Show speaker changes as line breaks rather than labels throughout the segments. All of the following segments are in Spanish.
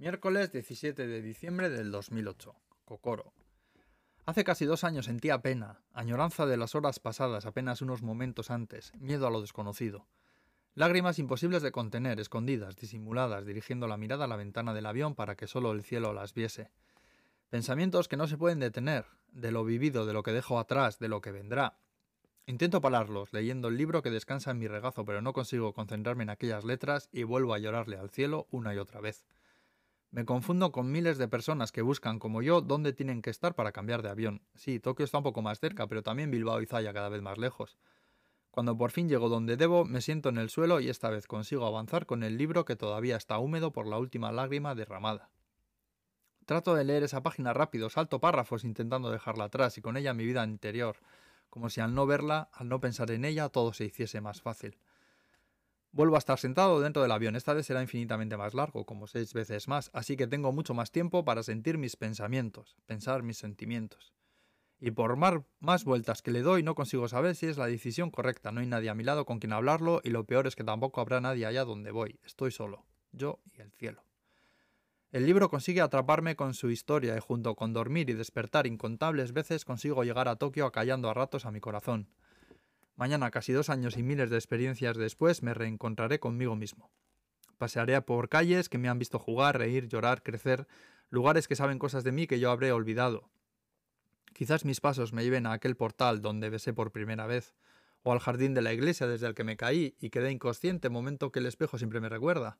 Miércoles 17 de diciembre del 2008. Cocoro. Hace casi dos años sentía pena, añoranza de las horas pasadas apenas unos momentos antes, miedo a lo desconocido. Lágrimas imposibles de contener, escondidas, disimuladas, dirigiendo la mirada a la ventana del avión para que solo el cielo las viese. Pensamientos que no se pueden detener, de lo vivido, de lo que dejo atrás, de lo que vendrá. Intento pararlos, leyendo el libro que descansa en mi regazo, pero no consigo concentrarme en aquellas letras y vuelvo a llorarle al cielo una y otra vez. Me confundo con miles de personas que buscan, como yo, dónde tienen que estar para cambiar de avión. Sí, Tokio está un poco más cerca, pero también Bilbao y Zaya cada vez más lejos. Cuando por fin llego donde debo, me siento en el suelo y esta vez consigo avanzar con el libro que todavía está húmedo por la última lágrima derramada. Trato de leer esa página rápido, salto párrafos intentando dejarla atrás y con ella mi vida interior, como si al no verla, al no pensar en ella, todo se hiciese más fácil. Vuelvo a estar sentado dentro del avión. Esta vez será infinitamente más largo, como seis veces más, así que tengo mucho más tiempo para sentir mis pensamientos, pensar mis sentimientos. Y por más vueltas que le doy no consigo saber si es la decisión correcta. No hay nadie a mi lado con quien hablarlo y lo peor es que tampoco habrá nadie allá donde voy. Estoy solo, yo y el cielo. El libro consigue atraparme con su historia y junto con dormir y despertar incontables veces consigo llegar a Tokio acallando a ratos a mi corazón. Mañana, casi dos años y miles de experiencias después, me reencontraré conmigo mismo. Pasearé por calles que me han visto jugar, reír, llorar, crecer, lugares que saben cosas de mí que yo habré olvidado. Quizás mis pasos me lleven a aquel portal donde besé por primera vez, o al jardín de la iglesia desde el que me caí y quedé inconsciente, momento que el espejo siempre me recuerda.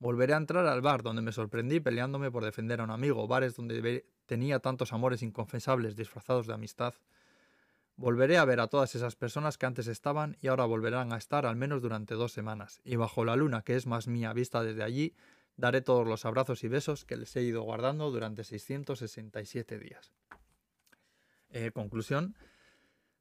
Volveré a entrar al bar donde me sorprendí peleándome por defender a un amigo, bares donde tenía tantos amores inconfesables disfrazados de amistad. Volveré a ver a todas esas personas que antes estaban y ahora volverán a estar al menos durante dos semanas, y bajo la luna, que es más mía vista desde allí, daré todos los abrazos y besos que les he ido guardando durante 667 días. Eh, conclusión.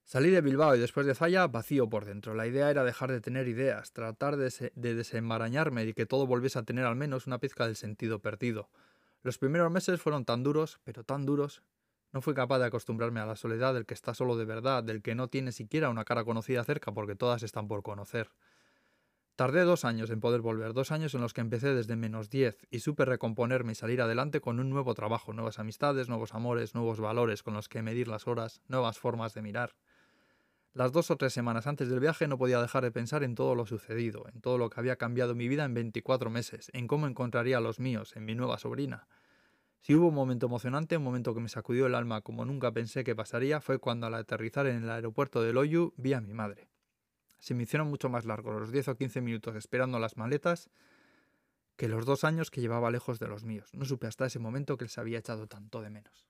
Salí de Bilbao y después de Zaya vacío por dentro. La idea era dejar de tener ideas, tratar de, de desenmarañarme y que todo volviese a tener al menos una pizca del sentido perdido. Los primeros meses fueron tan duros, pero tan duros, no fui capaz de acostumbrarme a la soledad del que está solo de verdad, del que no tiene siquiera una cara conocida cerca porque todas están por conocer. Tardé dos años en poder volver, dos años en los que empecé desde menos diez y supe recomponerme y salir adelante con un nuevo trabajo, nuevas amistades, nuevos amores, nuevos valores con los que medir las horas, nuevas formas de mirar. Las dos o tres semanas antes del viaje no podía dejar de pensar en todo lo sucedido, en todo lo que había cambiado mi vida en 24 meses, en cómo encontraría a los míos, en mi nueva sobrina. Si hubo un momento emocionante, un momento que me sacudió el alma como nunca pensé que pasaría, fue cuando al aterrizar en el aeropuerto de Loyu vi a mi madre. Se me hicieron mucho más largos los 10 o 15 minutos esperando las maletas que los dos años que llevaba lejos de los míos. No supe hasta ese momento que les había echado tanto de menos.